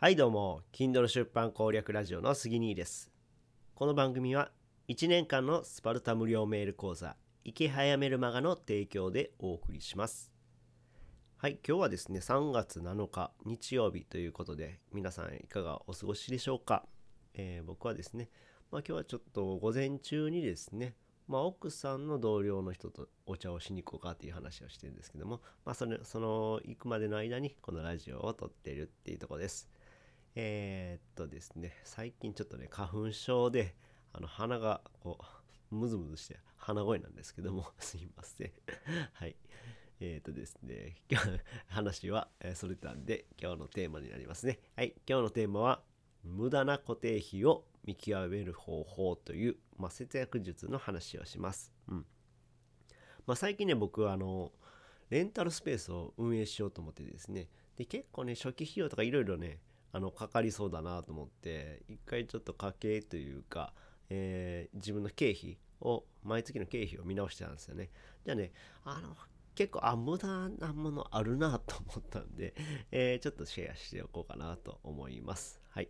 はいどうも。Kindle 出版攻略ラジオの杉兄です。この番組は1年間のスパルタ無料メール講座生き早めるマガの提供でお送りします。はい今日はですね3月7日日曜日ということで皆さんいかがお過ごしでしょうか、えー、僕はですねまあ今日はちょっと午前中にですねまあ、奥さんの同僚の人とお茶をしに行こうかっていう話をしてるんですけども、まあ、そのその行くまでの間にこのラジオを撮ってるっていうとこです。えー、っとですね、最近ちょっとね、花粉症で、あの鼻がこう、ムズムズして鼻声なんですけども、すいません。はい。えー、っとですね、今日、話は、えそれたんで、今日のテーマになりますね。はい。今日のテーマは、無駄な固定費を見極める方法という、まあ、節約術の話をします。うん。まあ、最近ね、僕はあの、レンタルスペースを運営しようと思ってですね、で結構ね、初期費用とかいろいろね、あのかかりそうだなと思って一回ちょっと家計というか、えー、自分の経費を毎月の経費を見直してたんですよね。じゃあねあの結構あ無駄なものあるなと思ったんで、えー、ちょっとシェアしておこうかなと思います。はい、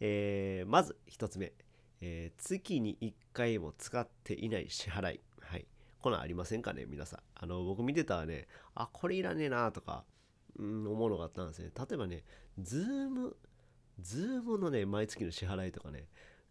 えー、まず1つ目、えー、月に1回も使っていない支払い。はい。こんなんありませんかね皆さん。あの僕見てたらねあこれいらねえなとか、思うのがあったんですね。例えばね、 Zoom、Zoom のね、毎月の支払いとかね、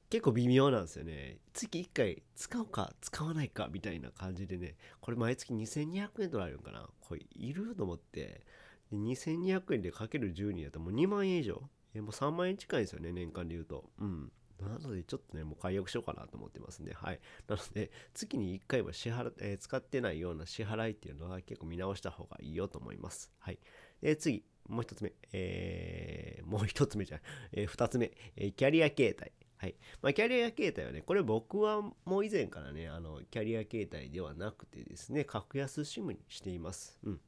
結構微妙なんですよね。月1回使おうか使わないかみたいな感じでね、これ毎月2200円取られるんかなこれいると思って、2200円でかける12やったらもう2万円以上えもう3万円近いですよね、年間で言うと。うん。なので、ちょっとね、もう解約しようかなと思ってますね。はい。なので、月に1回は支払、えー、使ってないような支払いっていうのは結構見直した方がいいよと思います。はい。で、次、もう一つ目。えー、もう一つ目じゃない。えー、二つ目。えー、キャリア形態。はい。まあ、キャリア形態はね、これ僕はもう以前からね、あの、キャリア形態ではなくてですね、格安 SIM にしています。うん。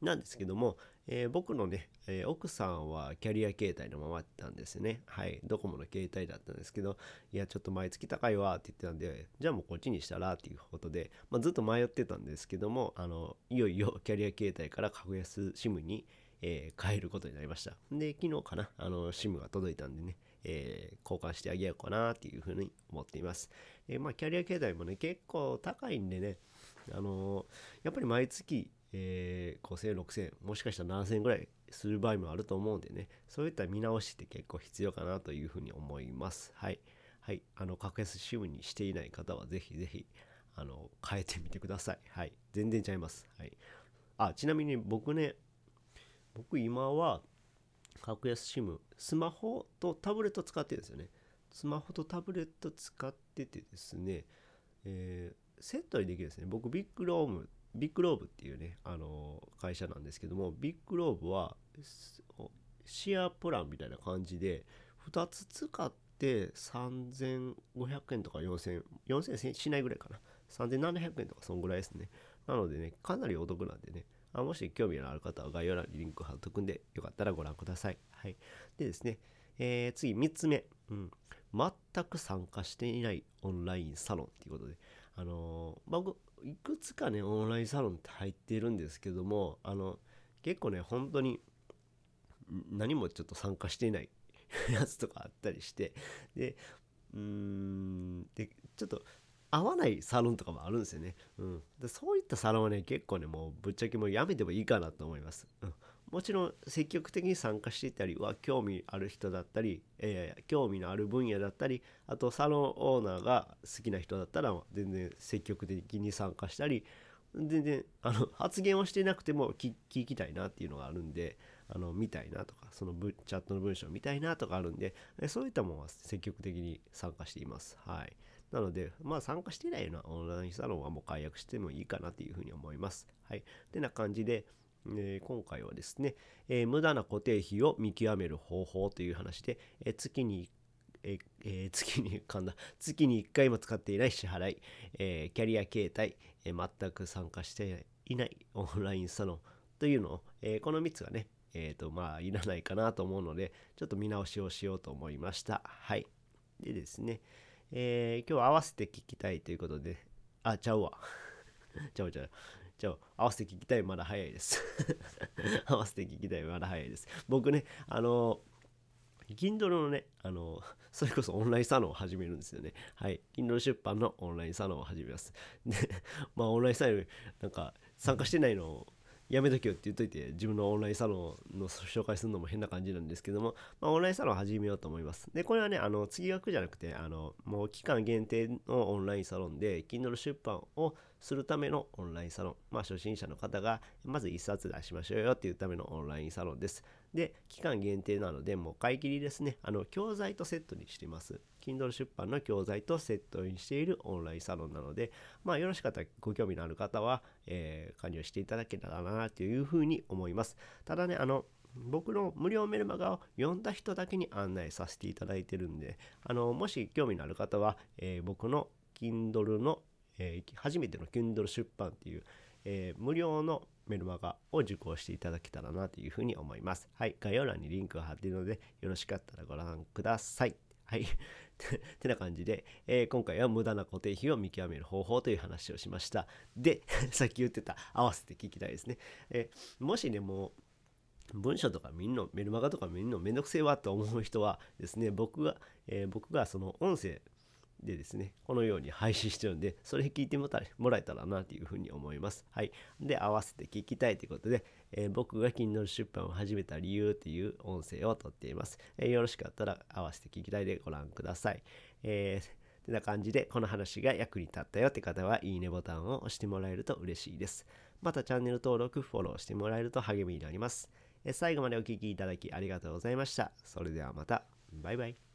なんですけども、えー、僕のね、えー、奥さんはキャリア携帯のままだったんですね。はい。ドコモの携帯だったんですけど、いや、ちょっと毎月高いわって言ってたんで、じゃあもうこっちにしたらっていうことで、まあ、ずっと迷ってたんですけども、あの、いよいよ キャリア携帯から格安 SIM に、えー、変えることになりました。で、昨日かな、あの、SIM が届いたんでね、えー、交換してあげようかなっていうふうに思っています。え、まあ、キャリア携帯もね、結構高いんでね、あのやっぱり毎月えー、5000円6000もしかしたら7000円ぐらいする場合もあると思うんでね。そういった見直しって結構必要かなというふうに思います。はい。はい。あの格安 SIM にしていない方はぜひぜひあの変えてみてください。はい。全然ちゃいます。はい。あちなみに僕ね僕今は格安 SIM スマホとタブレット使ってるんですよね。スマホとタブレット使っててですね、えー、セットにできるんですね。僕ビッグロームビッグローブっていうね、あの会社なんですけども、ビッグローブはシェアプランみたいな感じで、2つ使って3500円とか4000 4000円しないぐらいかな。3700円とかそんぐらいですね。なのでね、かなりお得なんでね、あもし興味のある方は概要欄にリンク貼っとくんで、よかったらご覧ください。はい。でですね、えー、次3つ目、うん。全く参加していないオンラインサロンっていうことで、あの、僕、いくつかねオンラインサロンって入っているんですけどもあの結構ね本当に何もちょっと参加していない やつとかあったりしてでうーんでちょっと合わないサロンとかもあるんですよね、うん、でそういったサロンはね結構ねもうぶっちゃけもうやめてもいいかなと思います、うん、もちろん積極的に参加していたりは興味ある人だったり、えー、興味のある分野だったりあとサロンオーナーが好きな人だったら全然積極的に参加したり全然あの発言をしてなくても聞きたいなっていうのがあるんであの見たいなとかそのチャットの文章を見たいなとかあるんでそういったものは積極的に参加しています。はい。なのでまあ参加してないようなオンラインサロンはもう解約してもいいかなっていうふうに思います。はい。てな感じで今回はですね、無駄な固定費を見極める方法という話で、月にえー、月に噛んだ月に1回も使っていない支払い、キャリア形態、全く参加していないオンラインサロンというのを、この3つがね、えーとまあ、いらないかなと思うのでちょっと見直しをしようと思いました。はい。でですね、え今日合わせて聞きたいということであ ちゃうわ。ちゃうちゃうじゃあ合わせて聞きたいまだ早いです 合わせて聞きたいまだ早いです僕ねあの Kindle のね、あの、それこそオンラインサロンを始めるんですよね。はい。Kindle 出版のオンラインサロンを始めます。で、まあ、オンラインサロン、なんか、参加してないのをやめとけよって言っといて、自分のオンラインサロンの紹介するのも変な感じなんですけども、まあ、オンラインサロンを始めようと思います。で、これはね、あの、月額じゃなくて、あの、もう期間限定のオンラインサロンで、Kindle 出版をするためのオンラインサロン。まあ、初心者の方が、まず1冊出しましょうよっていうためのオンラインサロンです。で、期間限定なので、もう買い切りですね。あの、教材とセットにしています。Kindle 出版の教材とセットにしているオンラインサロンなので、まあ、よろしかったらご興味のある方は、えー、加入していただけたらなというふうに思います。ただね、あの、僕の無料メルマガを読んだ人だけに案内させていただいてるんで、あの、もし興味のある方は、えー、僕の Kindle の、えー、初めての Kindle 出版っていう、えー、無料のメルマガを受講していただけたらなというふうに思います。はい。概要欄にリンクを貼っているので、よろしかったらご覧ください。はい。てな感じで、えー、今回は無駄な固定費を見極める方法という話をしました。で、さっき言ってた合わせて聞きたいですね。えー、もしね、もう文章とか見んの、メルマガとか見んのめんどくせえわと思う人はですね、僕が、えー、僕がその音声でですね、このように配信してるんで、それ聞いてもらえたらなというふうに思います。はい。で、合わせて聞きたいということで、えー、僕が Kindle 出版を始めた理由っていう音声をとっています。えー、よろしかったら合わせて聞きたいでご覧ください。えー、てな感じで、この話が役に立ったよって方は、いいねボタンを押してもらえると嬉しいです。またチャンネル登録、フォローしてもらえると励みになります。え最後までお聴きいただきありがとうございました。それではまた。バイバイ。